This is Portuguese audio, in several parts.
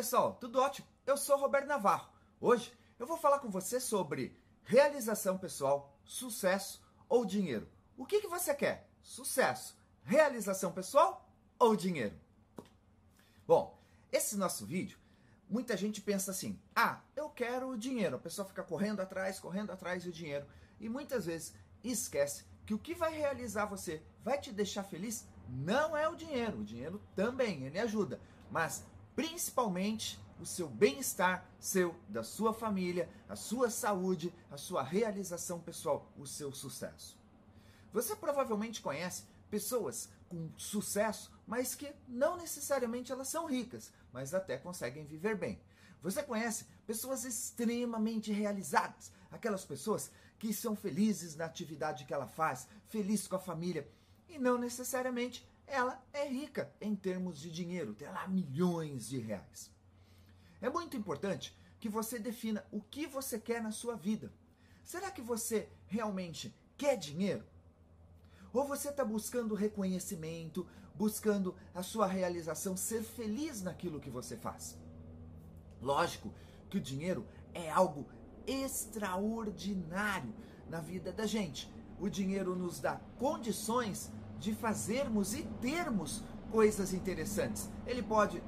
pessoal, tudo ótimo? Eu sou Roberto Navarro. Hoje eu vou falar com você sobre realização pessoal, sucesso ou dinheiro. O que, que você quer? Sucesso, realização pessoal ou dinheiro? Bom, esse nosso vídeo, muita gente pensa assim: ah, eu quero dinheiro. A pessoa fica correndo atrás, correndo atrás do dinheiro e muitas vezes esquece que o que vai realizar você, vai te deixar feliz, não é o dinheiro. O dinheiro também, ele ajuda, mas principalmente o seu bem-estar, seu, da sua família, a sua saúde, a sua realização pessoal, o seu sucesso. Você provavelmente conhece pessoas com sucesso, mas que não necessariamente elas são ricas, mas até conseguem viver bem. Você conhece pessoas extremamente realizadas, aquelas pessoas que são felizes na atividade que ela faz, feliz com a família, e não necessariamente ela é rica em termos de dinheiro, tem lá milhões de reais. É muito importante que você defina o que você quer na sua vida. Será que você realmente quer dinheiro? Ou você está buscando reconhecimento, buscando a sua realização, ser feliz naquilo que você faz? Lógico que o dinheiro é algo extraordinário na vida da gente. O dinheiro nos dá condições de fazermos e termos coisas interessantes. Ele pode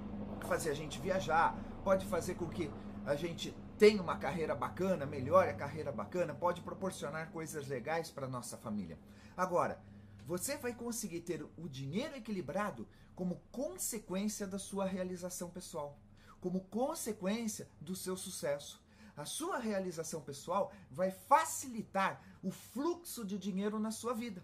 fazer a gente viajar, pode fazer com que a gente tenha uma carreira bacana, melhore a carreira bacana, pode proporcionar coisas legais para nossa família. Agora, você vai conseguir ter o dinheiro equilibrado como consequência da sua realização pessoal, como consequência do seu sucesso. A sua realização pessoal vai facilitar o fluxo de dinheiro na sua vida.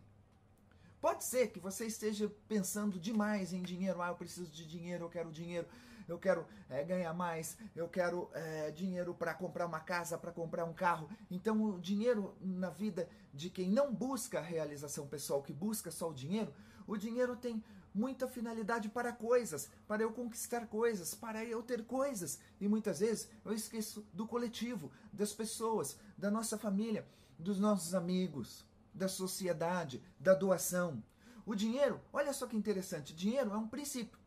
Pode ser que você esteja pensando demais em dinheiro. Ah, eu preciso de dinheiro, eu quero dinheiro, eu quero é, ganhar mais, eu quero é, dinheiro para comprar uma casa, para comprar um carro. Então, o dinheiro na vida de quem não busca a realização pessoal, que busca só o dinheiro, o dinheiro tem muita finalidade para coisas, para eu conquistar coisas, para eu ter coisas. E muitas vezes eu esqueço do coletivo, das pessoas, da nossa família, dos nossos amigos da sociedade, da doação. O dinheiro, olha só que interessante, dinheiro é um princípio,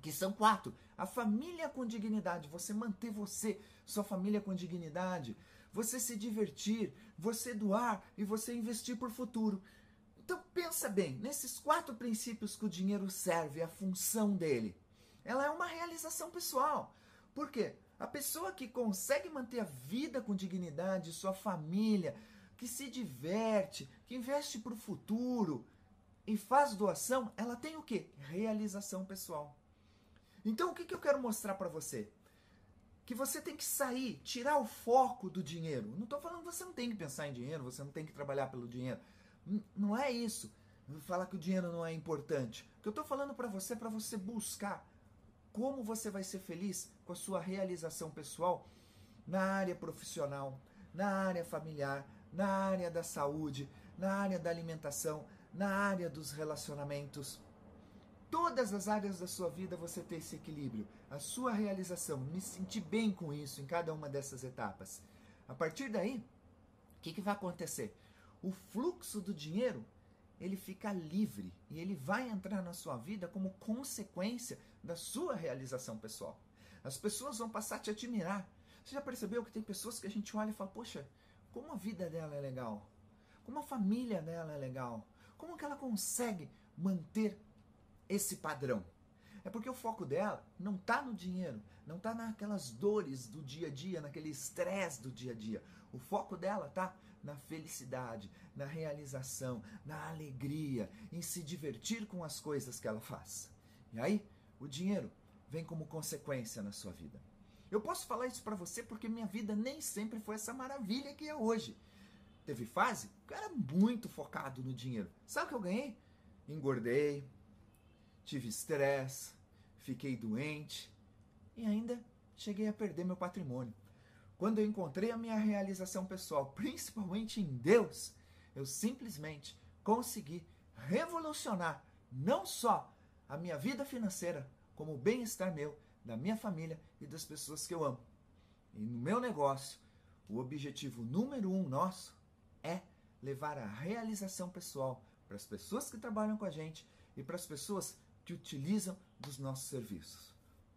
que são quatro. A família com dignidade, você manter você, sua família com dignidade, você se divertir, você doar e você investir por futuro. Então pensa bem, nesses quatro princípios que o dinheiro serve, a função dele. Ela é uma realização pessoal. Por quê? A pessoa que consegue manter a vida com dignidade, sua família, que se diverte, que investe para o futuro e faz doação, ela tem o que? Realização pessoal. Então o que, que eu quero mostrar para você? Que você tem que sair, tirar o foco do dinheiro. Não estou falando que você não tem que pensar em dinheiro, você não tem que trabalhar pelo dinheiro. Não é isso. Falar que o dinheiro não é importante. O que eu estou falando para você é para você buscar como você vai ser feliz com a sua realização pessoal na área profissional, na área familiar, na área da saúde, na área da alimentação, na área dos relacionamentos. Todas as áreas da sua vida você ter esse equilíbrio, a sua realização, me sentir bem com isso em cada uma dessas etapas. A partir daí, o que, que vai acontecer? O fluxo do dinheiro ele fica livre e ele vai entrar na sua vida como consequência da sua realização pessoal. As pessoas vão passar a te admirar. Você já percebeu que tem pessoas que a gente olha e fala, poxa, como a vida dela é legal, como a família dela é legal, como que ela consegue manter esse padrão. É porque o foco dela não está no dinheiro, não está naquelas dores do dia a dia, naquele estresse do dia a dia. O foco dela está na felicidade, na realização, na alegria, em se divertir com as coisas que ela faz. E aí, o dinheiro vem como consequência na sua vida. Eu posso falar isso para você porque minha vida nem sempre foi essa maravilha que é hoje. Teve fase que eu era muito focado no dinheiro. Sabe o que eu ganhei? Engordei, tive estresse, fiquei doente e ainda cheguei a perder meu patrimônio. Quando eu encontrei a minha realização pessoal, principalmente em Deus, eu simplesmente consegui revolucionar não só a minha vida financeira, como o bem-estar meu da minha família e das pessoas que eu amo. E no meu negócio, o objetivo número um nosso é levar a realização pessoal para as pessoas que trabalham com a gente e para as pessoas que utilizam dos nossos serviços.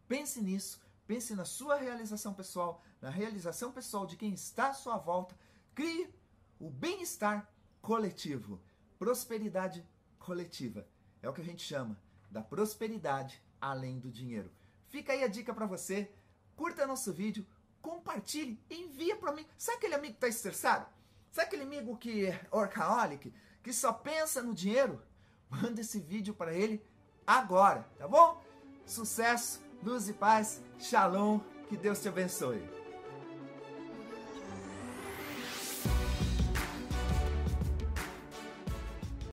Pense nisso, pense na sua realização pessoal, na realização pessoal de quem está à sua volta. Crie o bem-estar coletivo, prosperidade coletiva. É o que a gente chama da prosperidade além do dinheiro. Fica aí a dica para você. Curta nosso vídeo, compartilhe, envia para mim. Sabe aquele amigo que está estressado? Sabe aquele amigo que é orcaholic, que só pensa no dinheiro? Manda esse vídeo para ele agora, tá bom? Sucesso, luz e paz, shalom, que Deus te abençoe.